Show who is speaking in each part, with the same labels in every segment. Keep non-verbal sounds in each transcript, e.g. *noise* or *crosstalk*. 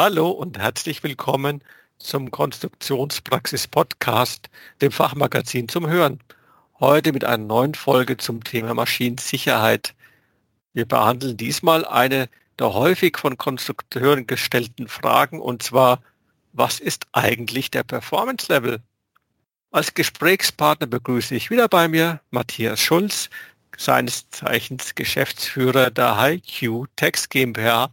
Speaker 1: Hallo und herzlich willkommen zum Konstruktionspraxis Podcast, dem Fachmagazin zum Hören. Heute mit einer neuen Folge zum Thema Maschinensicherheit. Wir behandeln diesmal eine der häufig von Konstrukteuren gestellten Fragen und zwar, was ist eigentlich der Performance Level? Als Gesprächspartner begrüße ich wieder bei mir Matthias Schulz, seines Zeichens Geschäftsführer der HiQ Text GmbH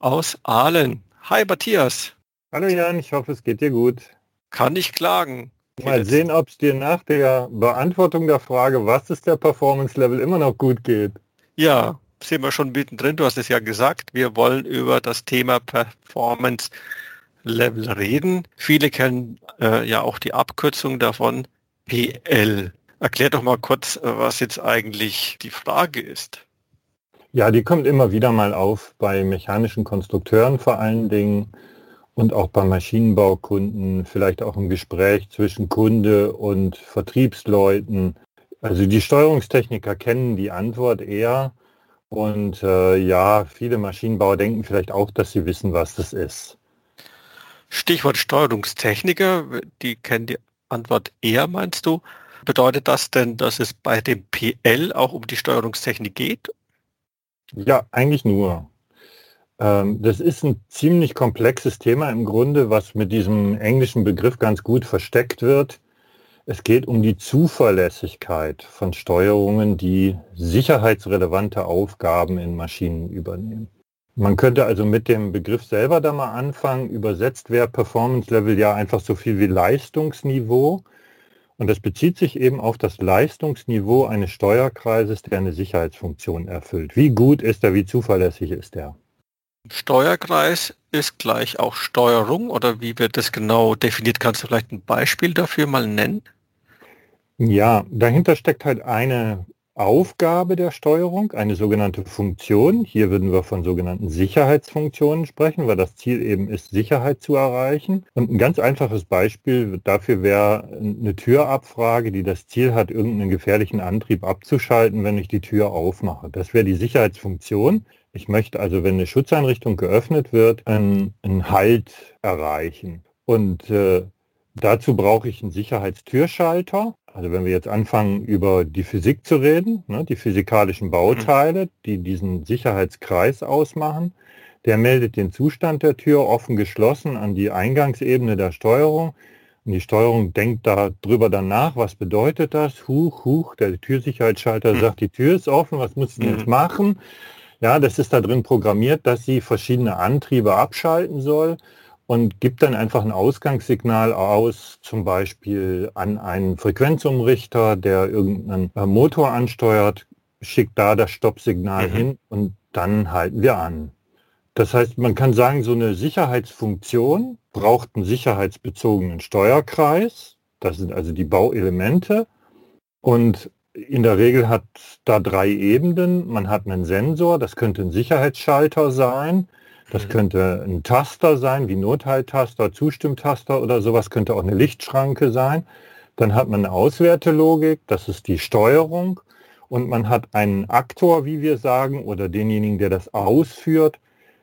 Speaker 1: aus Aalen. Hi Matthias.
Speaker 2: Hallo Jan, ich hoffe es geht dir gut.
Speaker 1: Kann ich klagen.
Speaker 2: Mal sehen, ob es dir nach der Beantwortung der Frage, was ist der Performance Level, immer noch gut geht.
Speaker 1: Ja, sind wir schon mittendrin. Du hast es ja gesagt, wir wollen über das Thema Performance Level reden. Viele kennen äh, ja auch die Abkürzung davon, PL. Erklär doch mal kurz, äh, was jetzt eigentlich die Frage ist.
Speaker 2: Ja, die kommt immer wieder mal auf bei mechanischen Konstrukteuren vor allen Dingen und auch bei Maschinenbaukunden, vielleicht auch im Gespräch zwischen Kunde und Vertriebsleuten. Also die Steuerungstechniker kennen die Antwort eher und äh, ja, viele Maschinenbauer denken vielleicht auch, dass sie wissen, was das ist.
Speaker 1: Stichwort Steuerungstechniker, die kennen die Antwort eher, meinst du? Bedeutet das denn, dass es bei dem PL auch um die Steuerungstechnik geht?
Speaker 2: Ja, eigentlich nur. Ähm, das ist ein ziemlich komplexes Thema im Grunde, was mit diesem englischen Begriff ganz gut versteckt wird. Es geht um die Zuverlässigkeit von Steuerungen, die sicherheitsrelevante Aufgaben in Maschinen übernehmen. Man könnte also mit dem Begriff selber da mal anfangen. Übersetzt wäre Performance Level ja einfach so viel wie Leistungsniveau. Und das bezieht sich eben auf das Leistungsniveau eines Steuerkreises, der eine Sicherheitsfunktion erfüllt. Wie gut ist er, wie zuverlässig ist er?
Speaker 1: Steuerkreis ist gleich auch Steuerung oder wie wird das genau definiert? Kannst du vielleicht ein Beispiel dafür mal nennen?
Speaker 2: Ja, dahinter steckt halt eine Aufgabe der Steuerung, eine sogenannte Funktion. Hier würden wir von sogenannten Sicherheitsfunktionen sprechen, weil das Ziel eben ist, Sicherheit zu erreichen. Und ein ganz einfaches Beispiel dafür wäre eine Türabfrage, die das Ziel hat, irgendeinen gefährlichen Antrieb abzuschalten, wenn ich die Tür aufmache. Das wäre die Sicherheitsfunktion. Ich möchte also, wenn eine Schutzeinrichtung geöffnet wird, einen, einen Halt erreichen. Und äh, dazu brauche ich einen Sicherheitstürschalter. Also wenn wir jetzt anfangen, über die Physik zu reden, ne, die physikalischen Bauteile, die diesen Sicherheitskreis ausmachen, der meldet den Zustand der Tür offen geschlossen an die Eingangsebene der Steuerung. Und die Steuerung denkt darüber dann nach, was bedeutet das? Huch, huch, der Türsicherheitsschalter mhm. sagt, die Tür ist offen, was muss ich jetzt machen? Ja, das ist da drin programmiert, dass sie verschiedene Antriebe abschalten soll und gibt dann einfach ein Ausgangssignal aus, zum Beispiel an einen Frequenzumrichter, der irgendeinen äh, Motor ansteuert, schickt da das Stoppsignal mhm. hin und dann halten wir an. Das heißt, man kann sagen, so eine Sicherheitsfunktion braucht einen sicherheitsbezogenen Steuerkreis. Das sind also die Bauelemente. Und in der Regel hat da drei Ebenen. Man hat einen Sensor, das könnte ein Sicherheitsschalter sein. Das mhm. könnte ein Taster sein, wie Notfalltaster, Zustimmtaster oder sowas, könnte auch eine Lichtschranke sein. Dann hat man eine Auswertelogik, das ist die Steuerung. Und man hat einen Aktor, wie wir sagen, oder denjenigen, der das ausführt.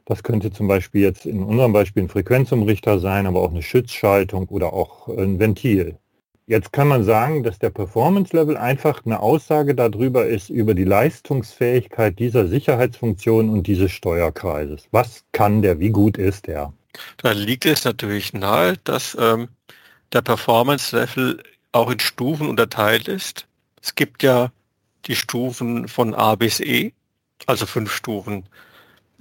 Speaker 2: Das könnte zum Beispiel jetzt in unserem Beispiel ein Frequenzumrichter sein, aber auch eine Schützschaltung oder auch ein Ventil. Jetzt kann man sagen, dass der Performance Level einfach eine Aussage darüber ist, über die Leistungsfähigkeit dieser Sicherheitsfunktion und dieses Steuerkreises. Was kann der, wie gut ist der?
Speaker 1: Da liegt es natürlich nahe, dass ähm, der Performance Level auch in Stufen unterteilt ist. Es gibt ja die Stufen von A bis E, also fünf Stufen.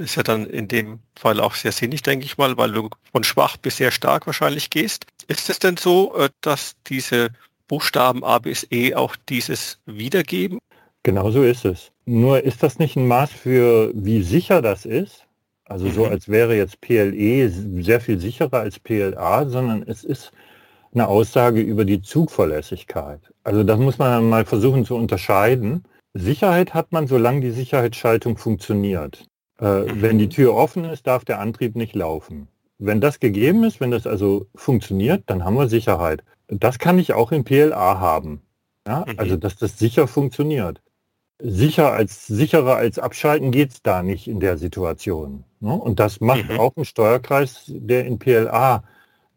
Speaker 1: Ist ja dann in dem Fall auch sehr sinnig, denke ich mal, weil du von schwach bis sehr stark wahrscheinlich gehst. Ist es denn so, äh, dass diese Buchstaben A bis E auch dieses wiedergeben?
Speaker 2: Genau so ist es. Nur ist das nicht ein Maß für, wie sicher das ist? Also mhm. so, als wäre jetzt PLE sehr viel sicherer als PLA, sondern es ist eine Aussage über die Zugverlässigkeit. Also das muss man mal versuchen zu unterscheiden. Sicherheit hat man, solange die Sicherheitsschaltung funktioniert. Äh. Wenn die Tür offen ist, darf der Antrieb nicht laufen. Wenn das gegeben ist, wenn das also funktioniert, dann haben wir Sicherheit. Das kann ich auch im PLA haben. Ja? Mhm. Also, dass das sicher funktioniert. Sicher als, sicherer als abschalten geht es da nicht in der Situation. Ne? Und das macht mhm. auch ein Steuerkreis, der in PLA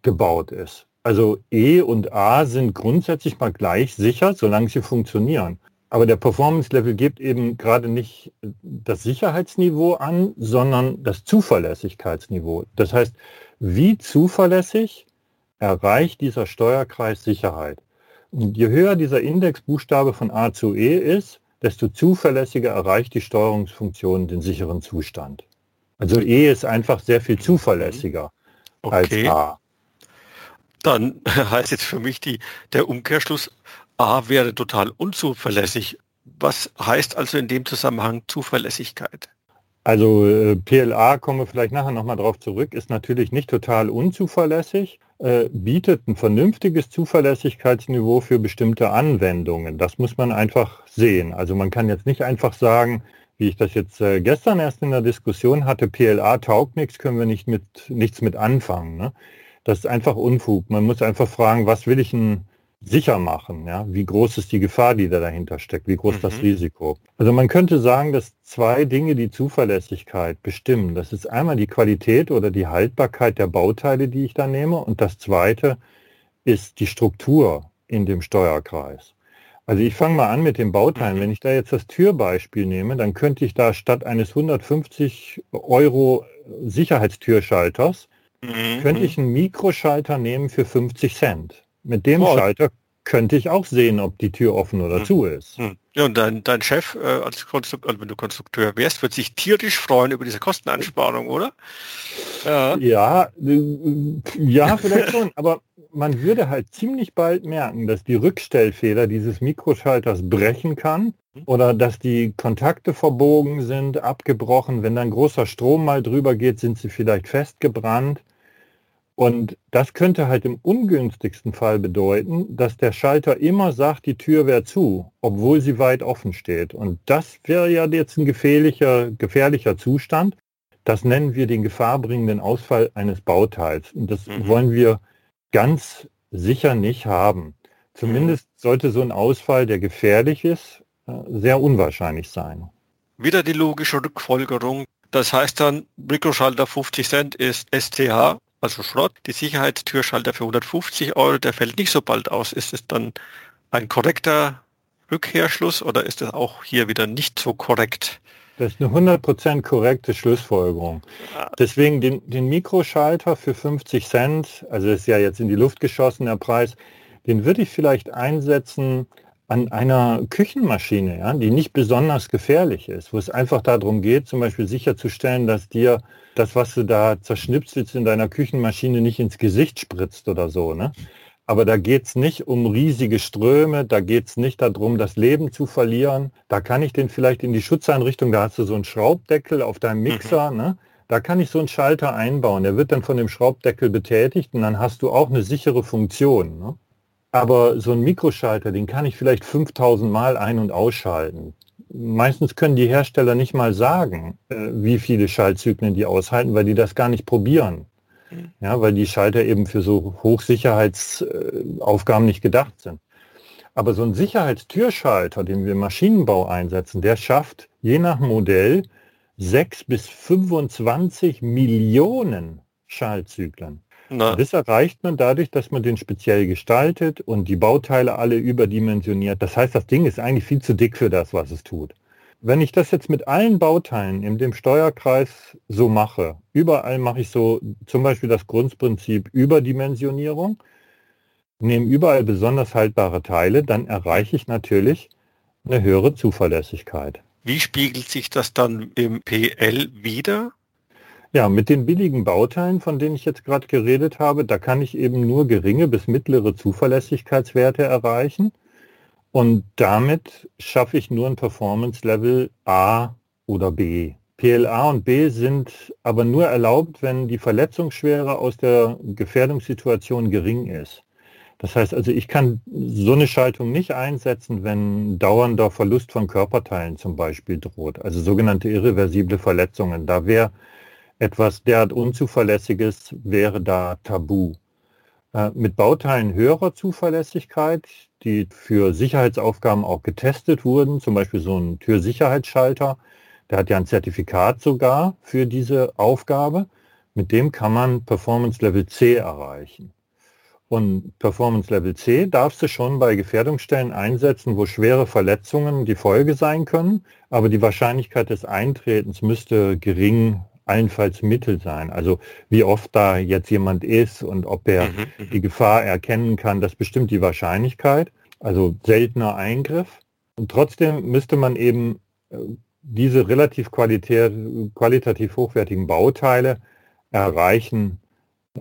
Speaker 2: gebaut ist. Also E und A sind grundsätzlich mal gleich sicher, solange sie funktionieren. Aber der Performance Level gibt eben gerade nicht das Sicherheitsniveau an, sondern das Zuverlässigkeitsniveau. Das heißt, wie zuverlässig erreicht dieser Steuerkreis Sicherheit? Und je höher dieser Indexbuchstabe von A zu E ist, desto zuverlässiger erreicht die Steuerungsfunktion den sicheren Zustand. Also E ist einfach sehr viel zuverlässiger okay. als A.
Speaker 1: Dann *laughs* heißt jetzt für mich die, der Umkehrschluss, A wäre total unzuverlässig. Was heißt also in dem Zusammenhang Zuverlässigkeit?
Speaker 2: Also äh, PLA, kommen wir vielleicht nachher nochmal drauf zurück, ist natürlich nicht total unzuverlässig, äh, bietet ein vernünftiges Zuverlässigkeitsniveau für bestimmte Anwendungen. Das muss man einfach sehen. Also man kann jetzt nicht einfach sagen, wie ich das jetzt äh, gestern erst in der Diskussion hatte, PLA taugt nichts, können wir nicht mit, nichts mit anfangen. Ne? Das ist einfach Unfug. Man muss einfach fragen, was will ich denn sicher machen? Ja? Wie groß ist die Gefahr, die da dahinter steckt? Wie groß mhm. das Risiko? Also man könnte sagen, dass zwei Dinge die Zuverlässigkeit bestimmen. Das ist einmal die Qualität oder die Haltbarkeit der Bauteile, die ich da nehme. Und das zweite ist die Struktur in dem Steuerkreis. Also ich fange mal an mit den Bauteilen. Mhm. Wenn ich da jetzt das Türbeispiel nehme, dann könnte ich da statt eines 150 Euro Sicherheitstürschalters Mhm. Könnte ich einen Mikroschalter nehmen für 50 Cent. Mit dem oh. Schalter könnte ich auch sehen, ob die Tür offen oder mhm. zu ist. Mhm.
Speaker 1: Ja, und dein, dein Chef, äh, als Konstrukteur, also wenn du Konstrukteur wärst, wird sich tierisch freuen über diese Kosteneinsparung, oder?
Speaker 2: Ja, ja, äh, ja vielleicht schon, aber man würde halt ziemlich bald merken, dass die Rückstellfeder dieses Mikroschalters brechen kann mhm. oder dass die Kontakte verbogen sind, abgebrochen. Wenn dann großer Strom mal drüber geht, sind sie vielleicht festgebrannt. Und das könnte halt im ungünstigsten Fall bedeuten, dass der Schalter immer sagt, die Tür wäre zu, obwohl sie weit offen steht. Und das wäre ja jetzt ein gefährlicher, gefährlicher Zustand. Das nennen wir den gefahrbringenden Ausfall eines Bauteils. Und das mhm. wollen wir ganz sicher nicht haben. Zumindest mhm. sollte so ein Ausfall, der gefährlich ist, äh, sehr unwahrscheinlich sein.
Speaker 1: Wieder die logische Rückfolgerung. Das heißt dann, Mikroschalter 50 Cent ist STH also Schrott. Die Sicherheitstürschalter für 150 Euro, der fällt nicht so bald aus. Ist es dann ein korrekter Rückkehrschluss oder ist es auch hier wieder nicht so korrekt?
Speaker 2: Das ist eine 100% korrekte Schlussfolgerung. Deswegen den, den Mikroschalter für 50 Cent, also ist ja jetzt in die Luft geschossen der Preis, den würde ich vielleicht einsetzen an einer Küchenmaschine, ja, die nicht besonders gefährlich ist, wo es einfach darum geht, zum Beispiel sicherzustellen, dass dir das, was du da zerschnipselst in deiner Küchenmaschine, nicht ins Gesicht spritzt oder so. Ne? Aber da geht es nicht um riesige Ströme, da geht es nicht darum, das Leben zu verlieren. Da kann ich den vielleicht in die Schutzeinrichtung, da hast du so einen Schraubdeckel auf deinem mhm. Mixer, mhm. ne? da kann ich so einen Schalter einbauen. Der wird dann von dem Schraubdeckel betätigt und dann hast du auch eine sichere Funktion. Ne? Aber so ein Mikroschalter, den kann ich vielleicht 5000 Mal ein- und ausschalten meistens können die Hersteller nicht mal sagen, äh, wie viele Schaltzyklen die aushalten, weil die das gar nicht probieren. Mhm. Ja, weil die Schalter eben für so Hochsicherheitsaufgaben nicht gedacht sind. Aber so ein Sicherheitstürschalter, den wir im Maschinenbau einsetzen, der schafft je nach Modell 6 bis 25 Millionen Schaltzyklen. Das erreicht man dadurch, dass man den speziell gestaltet und die Bauteile alle überdimensioniert. Das heißt, das Ding ist eigentlich viel zu dick für das, was es tut. Wenn ich das jetzt mit allen Bauteilen in dem Steuerkreis so mache, überall mache ich so zum Beispiel das Grundprinzip Überdimensionierung, nehme überall besonders haltbare Teile, dann erreiche ich natürlich eine höhere Zuverlässigkeit.
Speaker 1: Wie spiegelt sich das dann im PL wieder?
Speaker 2: Ja, mit den billigen Bauteilen, von denen ich jetzt gerade geredet habe, da kann ich eben nur geringe bis mittlere Zuverlässigkeitswerte erreichen. Und damit schaffe ich nur ein Performance-Level A oder B. PLA und B sind aber nur erlaubt, wenn die Verletzungsschwere aus der Gefährdungssituation gering ist. Das heißt also, ich kann so eine Schaltung nicht einsetzen, wenn dauernder Verlust von Körperteilen zum Beispiel droht, also sogenannte irreversible Verletzungen. Da wäre etwas derart Unzuverlässiges wäre da tabu. Äh, mit Bauteilen höherer Zuverlässigkeit, die für Sicherheitsaufgaben auch getestet wurden, zum Beispiel so ein Türsicherheitsschalter, der hat ja ein Zertifikat sogar für diese Aufgabe. Mit dem kann man Performance Level C erreichen. Und Performance Level C darfst du schon bei Gefährdungsstellen einsetzen, wo schwere Verletzungen die Folge sein können. Aber die Wahrscheinlichkeit des Eintretens müsste gering, allenfalls mittel sein. Also wie oft da jetzt jemand ist und ob er mhm, mhm. die Gefahr erkennen kann, das bestimmt die Wahrscheinlichkeit. Also seltener Eingriff. Und trotzdem müsste man eben äh, diese relativ qualitativ hochwertigen Bauteile erreichen,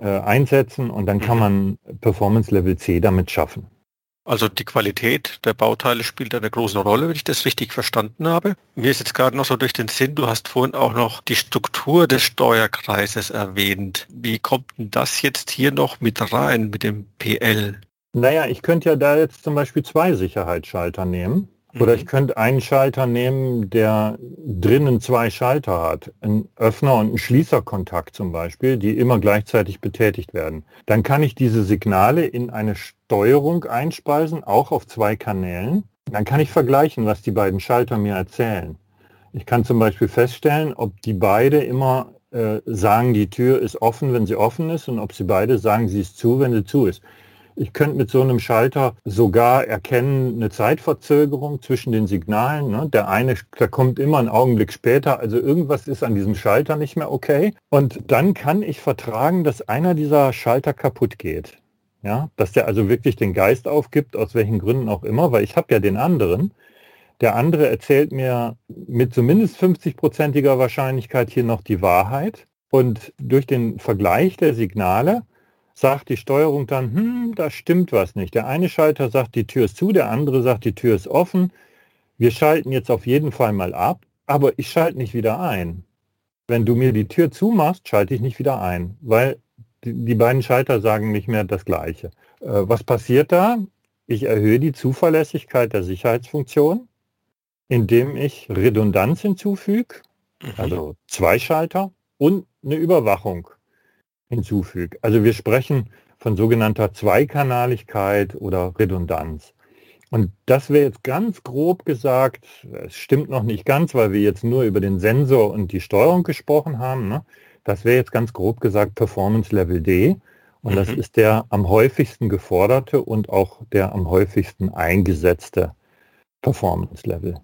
Speaker 2: äh, einsetzen und dann kann mhm. man Performance Level C damit schaffen.
Speaker 1: Also die Qualität der Bauteile spielt eine große Rolle, wenn ich das richtig verstanden habe. Mir ist jetzt gerade noch so durch den Sinn, du hast vorhin auch noch die Struktur des Steuerkreises erwähnt. Wie kommt denn das jetzt hier noch mit rein mit dem PL?
Speaker 2: Naja, ich könnte ja da jetzt zum Beispiel zwei Sicherheitsschalter nehmen. Oder ich mhm. könnte einen Schalter nehmen, der drinnen zwei Schalter hat, ein Öffner und ein Schließerkontakt zum Beispiel, die immer gleichzeitig betätigt werden. Dann kann ich diese Signale in eine Steuerung einspeisen, auch auf zwei Kanälen. Dann kann ich vergleichen, was die beiden Schalter mir erzählen. Ich kann zum Beispiel feststellen, ob die beide immer äh, sagen, die Tür ist offen, wenn sie offen ist, und ob sie beide sagen, sie ist zu, wenn sie zu ist. Ich könnte mit so einem Schalter sogar erkennen, eine Zeitverzögerung zwischen den Signalen. Ne? Der eine, der kommt immer einen Augenblick später. Also irgendwas ist an diesem Schalter nicht mehr okay. Und dann kann ich vertragen, dass einer dieser Schalter kaputt geht. Ja, dass der also wirklich den Geist aufgibt, aus welchen Gründen auch immer, weil ich habe ja den anderen. Der andere erzählt mir mit zumindest 50-prozentiger Wahrscheinlichkeit hier noch die Wahrheit. Und durch den Vergleich der Signale sagt die Steuerung dann, hm, da stimmt was nicht. Der eine Schalter sagt, die Tür ist zu, der andere sagt, die Tür ist offen. Wir schalten jetzt auf jeden Fall mal ab, aber ich schalte nicht wieder ein. Wenn du mir die Tür zumachst, schalte ich nicht wieder ein, weil die, beiden Schalter sagen nicht mehr das Gleiche. Äh, was passiert da? Ich erhöhe die Zuverlässigkeit der Sicherheitsfunktion, indem ich Redundanz hinzufüge, mhm. also zwei Schalter und eine Überwachung hinzufüge. Also wir sprechen von sogenannter Zweikanaligkeit oder Redundanz. Und das wäre jetzt ganz grob gesagt, es stimmt noch nicht ganz, weil wir jetzt nur über den Sensor und die Steuerung gesprochen haben. Ne? Das wäre jetzt ganz grob gesagt Performance Level D. Und mhm. das ist der am häufigsten geforderte und auch der am häufigsten eingesetzte Performance Level.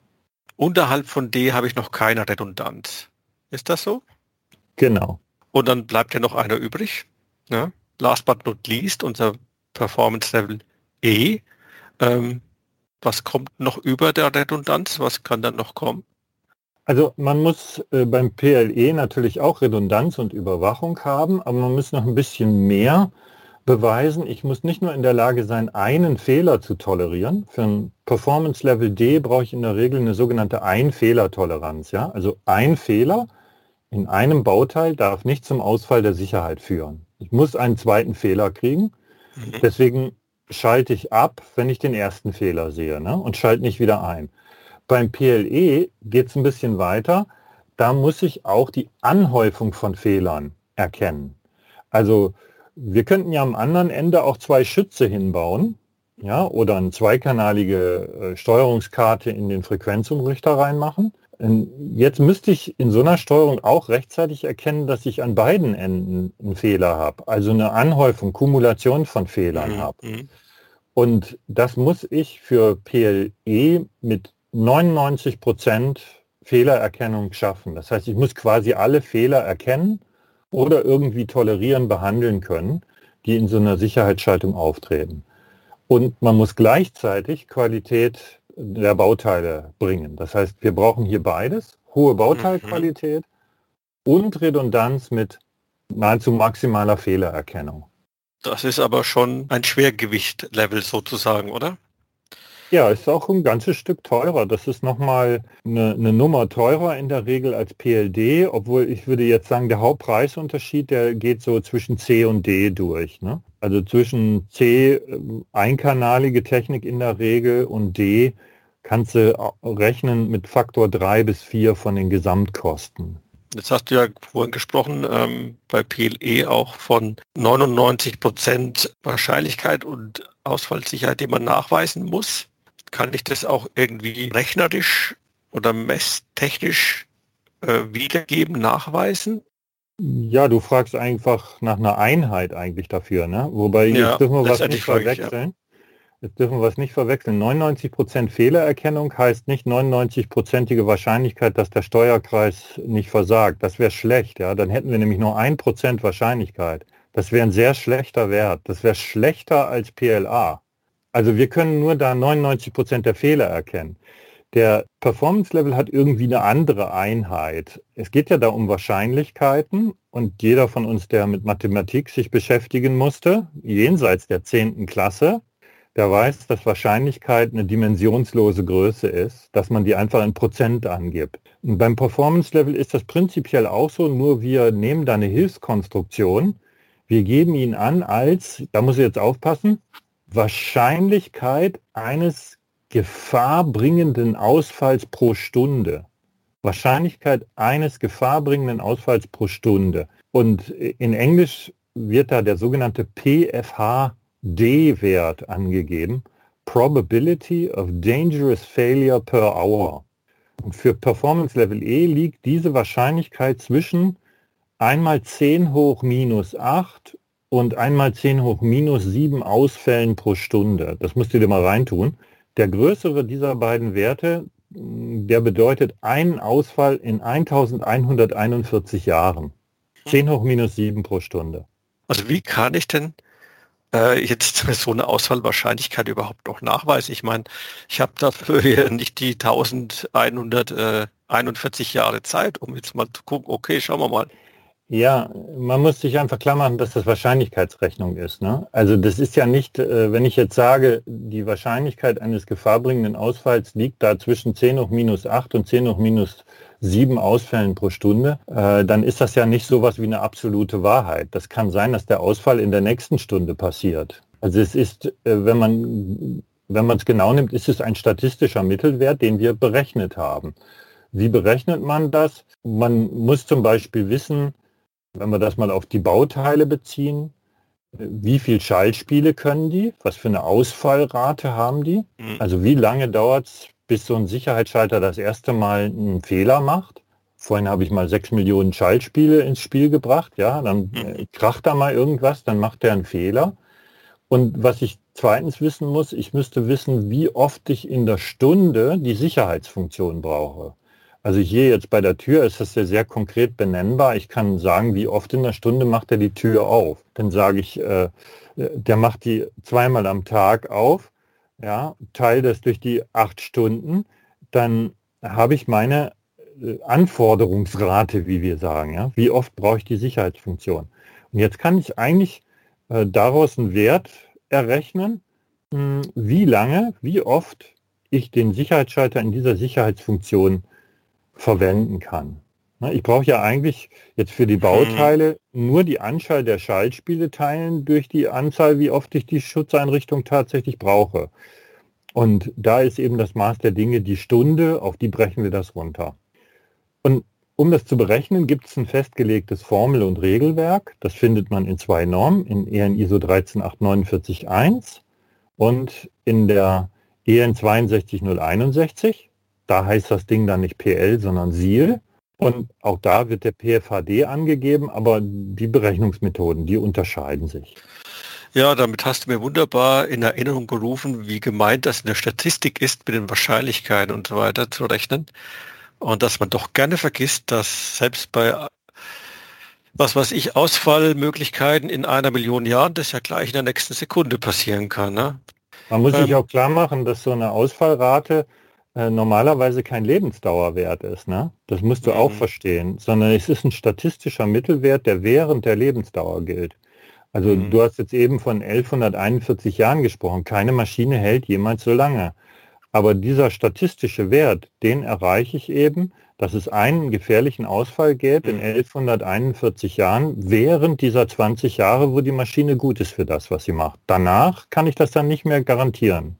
Speaker 1: Unterhalb von D habe ich noch keine Redundanz. Ist das so?
Speaker 2: Genau.
Speaker 1: Und dann bleibt ja noch einer übrig. Ja? Last but not least, unser Performance Level E. Ähm, was kommt noch über der Redundanz? Was kann dann noch kommen?
Speaker 2: Also man muss äh, beim PLE natürlich auch Redundanz und Überwachung haben, aber man muss noch ein bisschen mehr beweisen. Ich muss nicht nur in der Lage sein, einen Fehler zu tolerieren. Für ein Performance Level D brauche ich in der Regel eine sogenannte Ein-Fehler-Toleranz. Ja? Also ein Fehler in einem Bauteil darf nicht zum Ausfall der Sicherheit führen. Ich muss einen zweiten Fehler kriegen. Mhm. Deswegen schalte ich ab, wenn ich den ersten Fehler sehe ne? und schalte nicht wieder ein. Beim PLE geht es ein bisschen weiter. Da muss ich auch die Anhäufung von Fehlern erkennen. Also wir könnten ja am anderen Ende auch zwei Schütze hinbauen ja, oder eine zweikanalige äh, Steuerungskarte in den Frequenzumrichter reinmachen. Jetzt müsste ich in so einer Steuerung auch rechtzeitig erkennen, dass ich an beiden Enden einen Fehler habe, also eine Anhäufung, Kumulation von Fehlern mhm. habe. Mhm. Und das muss ich für PLE mit 99 Prozent Fehlererkennung schaffen. Das heißt, ich muss quasi alle Fehler erkennen oder irgendwie tolerieren, behandeln können, die in so einer Sicherheitsschaltung auftreten. Und man muss gleichzeitig Qualität der Bauteile bringen. Das heißt, wir brauchen hier beides, hohe Bauteilqualität mhm. und Redundanz mit nahezu maximaler Fehlererkennung.
Speaker 1: Das ist aber schon ein Schwergewicht-Level sozusagen, oder?
Speaker 2: Ja, ist auch ein ganzes Stück teurer. Das ist nochmal eine, eine Nummer teurer in der Regel als PLD, obwohl ich würde jetzt sagen, der Hauptpreisunterschied, der geht so zwischen C und D durch. Ne? Also zwischen C, äh, einkanalige Technik in der Regel und D kannst du rechnen mit Faktor 3 bis 4 von den Gesamtkosten.
Speaker 1: Jetzt hast du ja vorhin gesprochen, ähm, bei PLE auch von 99 Prozent Wahrscheinlichkeit und Ausfallsicherheit, die man nachweisen muss. Kann ich das auch irgendwie rechnerisch oder messtechnisch äh, wiedergeben, nachweisen?
Speaker 2: Ja, du fragst einfach nach einer Einheit eigentlich dafür, ne? Wobei ja, jetzt dürfen wir was nicht verwechseln. Ja. Jetzt dürfen wir was nicht verwechseln. 99% Fehlererkennung heißt nicht 99%ige Wahrscheinlichkeit, dass der Steuerkreis nicht versagt. Das wäre schlecht, ja. Dann hätten wir nämlich nur 1% Wahrscheinlichkeit. Das wäre ein sehr schlechter Wert. Das wäre schlechter als PLA. Also wir können nur da 99% der Fehler erkennen. Der Performance Level hat irgendwie eine andere Einheit. Es geht ja da um Wahrscheinlichkeiten und jeder von uns, der mit Mathematik sich beschäftigen musste, jenseits der 10. Klasse, der weiß, dass Wahrscheinlichkeit eine dimensionslose Größe ist, dass man die einfach in Prozent angibt. Und beim Performance Level ist das prinzipiell auch so, nur wir nehmen da eine Hilfskonstruktion, wir geben ihn an als, da muss ich jetzt aufpassen, Wahrscheinlichkeit eines gefahrbringenden Ausfalls pro Stunde. Wahrscheinlichkeit eines gefahrbringenden Ausfalls pro Stunde. Und in Englisch wird da der sogenannte PFHD-Wert angegeben. Probability of Dangerous Failure per Hour. Und für Performance Level E liegt diese Wahrscheinlichkeit zwischen einmal 10 hoch minus 8 und einmal 10 hoch minus 7 Ausfällen pro Stunde. Das müsst ihr dir mal reintun. Der größere dieser beiden Werte, der bedeutet einen Ausfall in 1141 Jahren. 10 hoch minus 7 pro Stunde.
Speaker 1: Also wie kann ich denn äh, jetzt *laughs* so eine Ausfallwahrscheinlichkeit überhaupt noch nachweisen? Ich meine, ich habe dafür *laughs* nicht die 1141 Jahre Zeit, um jetzt mal zu gucken, okay, schauen wir mal.
Speaker 2: Ja, man muss sich einfach klar machen, dass das Wahrscheinlichkeitsrechnung ist. Ne? Also das ist ja nicht, äh, wenn ich jetzt sage, die Wahrscheinlichkeit eines gefahrbringenden Ausfalls liegt da zwischen 10 hoch minus 8 und 10 hoch minus 7 Ausfällen pro Stunde, äh, dann ist das ja nicht sowas wie eine absolute Wahrheit. Das kann sein, dass der Ausfall in der nächsten Stunde passiert. Also es ist, äh, wenn man wenn man es genau nimmt, ist es ein statistischer Mittelwert, den wir berechnet haben. Wie berechnet man das? Man muss zum Beispiel wissen, wenn wir das mal auf die Bauteile beziehen, wie viel Schaltspiele können die? Was für eine Ausfallrate haben die? Mhm. Also wie lange dauert es, bis so ein Sicherheitsschalter das erste Mal einen Fehler macht? Vorhin habe ich mal sechs Millionen Schaltspiele ins Spiel gebracht. Ja, dann mhm. kracht da mal irgendwas, dann macht er einen Fehler. Und was ich zweitens wissen muss, ich müsste wissen, wie oft ich in der Stunde die Sicherheitsfunktion brauche. Also hier jetzt bei der Tür ist das ja sehr konkret benennbar. Ich kann sagen, wie oft in der Stunde macht er die Tür auf. Dann sage ich, äh, der macht die zweimal am Tag auf, ja, teile das durch die acht Stunden, dann habe ich meine äh, Anforderungsrate, wie wir sagen. Ja? Wie oft brauche ich die Sicherheitsfunktion? Und jetzt kann ich eigentlich äh, daraus einen Wert errechnen, mh, hm, wie lange, wie oft ich den Sicherheitsschalter in dieser Sicherheitsfunktion verwenden kann. Ich brauche ja eigentlich jetzt für die mhm. Bauteile nur die Anzahl der Schaltspiele teilen durch die Anzahl, wie oft ich die Schutzeinrichtung tatsächlich brauche. Und da ist eben das Maß der Dinge die Stunde, auf die brechen wir das runter. Und um das zu berechnen, gibt es ein festgelegtes Formel- und Regelwerk. Das findet man in zwei Normen, in EN ISO 13849.1 und in der EN 62061. Da heißt das Ding dann nicht PL, sondern SIL. Und auch da wird der PFHD angegeben, aber die Berechnungsmethoden, die unterscheiden sich.
Speaker 1: Ja, damit hast du mir wunderbar in Erinnerung gerufen, wie gemeint das in der Statistik ist, mit den Wahrscheinlichkeiten und so weiter zu rechnen. Und dass man doch gerne vergisst, dass selbst bei was weiß ich, Ausfallmöglichkeiten in einer Million Jahren, das ja gleich in der nächsten Sekunde passieren kann. Ne?
Speaker 2: Man muss ähm, sich auch klar machen, dass so eine Ausfallrate äh, normalerweise kein Lebensdauerwert ist. Ne? Das musst du mhm. auch verstehen, sondern es ist ein statistischer Mittelwert, der während der Lebensdauer gilt. Also mhm. du hast jetzt eben von 1141 Jahren gesprochen. Keine Maschine hält jemals so lange. Aber dieser statistische Wert, den erreiche ich eben, dass es einen gefährlichen Ausfall gäbe in 1141 mhm. Jahren während dieser 20 Jahre, wo die Maschine gut ist für das, was sie macht. Danach kann ich das dann nicht mehr garantieren.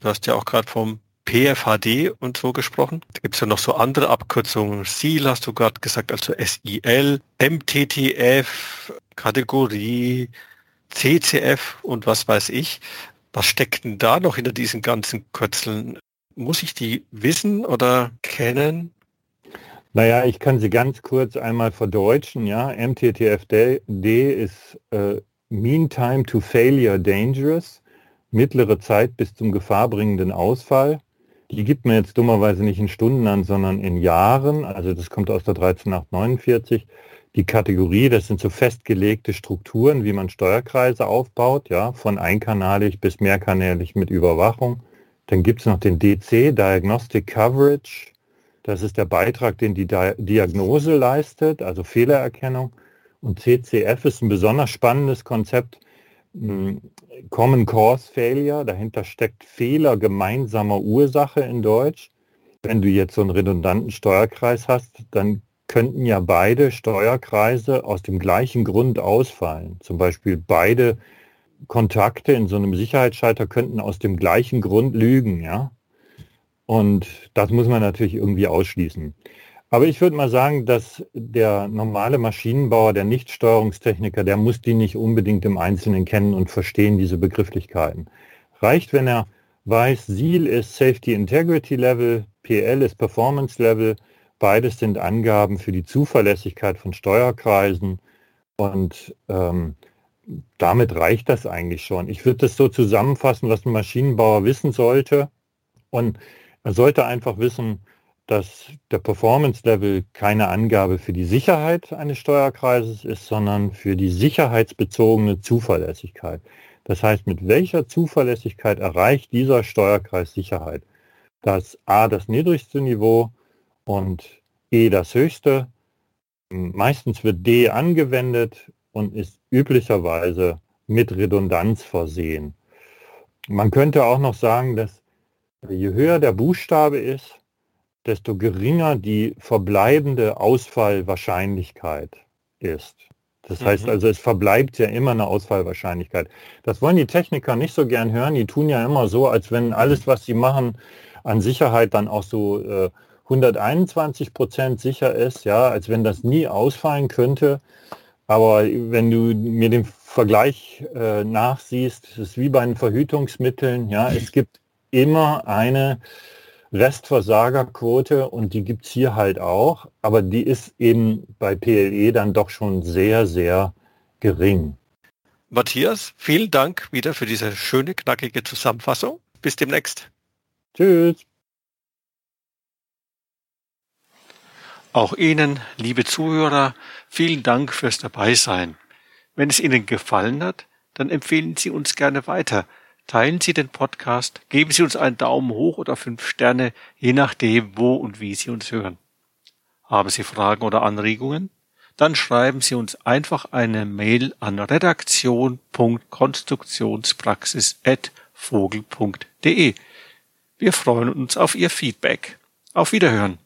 Speaker 1: Du hast ja auch gerade vom PFHD und so gesprochen. Da gibt es ja noch so andere Abkürzungen. SIL hast du gerade gesagt, also SIL, MTTF, Kategorie, CCF und was weiß ich. Was steckt denn da noch hinter diesen ganzen Kürzeln? Muss ich die wissen oder kennen?
Speaker 2: Naja, ich kann sie ganz kurz einmal verdeutschen. Ja, MTTFD ist äh, Mean Time to Failure Dangerous, mittlere Zeit bis zum gefahrbringenden Ausfall. Die gibt man jetzt dummerweise nicht in Stunden an, sondern in Jahren. Also das kommt aus der 13849. Die Kategorie, das sind so festgelegte Strukturen, wie man Steuerkreise aufbaut, ja, von einkanalig bis mehrkanalig mit Überwachung. Dann gibt es noch den DC, Diagnostic Coverage. Das ist der Beitrag, den die Diagnose leistet, also Fehlererkennung. Und CCF ist ein besonders spannendes Konzept. Common Cause Failure, dahinter steckt Fehler gemeinsamer Ursache in Deutsch. Wenn du jetzt so einen redundanten Steuerkreis hast, dann könnten ja beide Steuerkreise aus dem gleichen Grund ausfallen. Zum Beispiel beide Kontakte in so einem Sicherheitsschalter könnten aus dem gleichen Grund lügen, ja. Und das muss man natürlich irgendwie ausschließen. Aber ich würde mal sagen, dass der normale Maschinenbauer, der Nicht-Steuerungstechniker, der muss die nicht unbedingt im Einzelnen kennen und verstehen diese Begrifflichkeiten. Reicht, wenn er weiß, SEAL ist Safety Integrity Level, PL ist Performance Level, beides sind Angaben für die Zuverlässigkeit von Steuerkreisen und ähm, damit reicht das eigentlich schon. Ich würde das so zusammenfassen, was ein Maschinenbauer wissen sollte. Und er sollte einfach wissen, dass der Performance Level keine Angabe für die Sicherheit eines Steuerkreises ist, sondern für die sicherheitsbezogene Zuverlässigkeit. Das heißt, mit welcher Zuverlässigkeit erreicht dieser Steuerkreis Sicherheit? Das A das niedrigste Niveau und E das höchste. Meistens wird D angewendet und ist üblicherweise mit Redundanz versehen. Man könnte auch noch sagen, dass je höher der Buchstabe ist, desto geringer die verbleibende Ausfallwahrscheinlichkeit ist. Das heißt mhm. also, es verbleibt ja immer eine Ausfallwahrscheinlichkeit. Das wollen die Techniker nicht so gern hören. Die tun ja immer so, als wenn alles, was sie machen, an Sicherheit dann auch so äh, 121 Prozent sicher ist, ja, als wenn das nie ausfallen könnte. Aber wenn du mir den Vergleich äh, nachsiehst, es ist wie bei den Verhütungsmitteln, ja, es gibt immer eine Restversagerquote und die gibt es hier halt auch, aber die ist eben bei PLE dann doch schon sehr, sehr gering.
Speaker 1: Matthias, vielen Dank wieder für diese schöne, knackige Zusammenfassung. Bis demnächst.
Speaker 2: Tschüss.
Speaker 1: Auch Ihnen, liebe Zuhörer, vielen Dank fürs Dabeisein. Wenn es Ihnen gefallen hat, dann empfehlen Sie uns gerne weiter Teilen Sie den Podcast, geben Sie uns einen Daumen hoch oder fünf Sterne, je nachdem, wo und wie Sie uns hören. Haben Sie Fragen oder Anregungen? Dann schreiben Sie uns einfach eine Mail an redaktion.konstruktionspraxis.vogel.de. Wir freuen uns auf Ihr Feedback. Auf Wiederhören.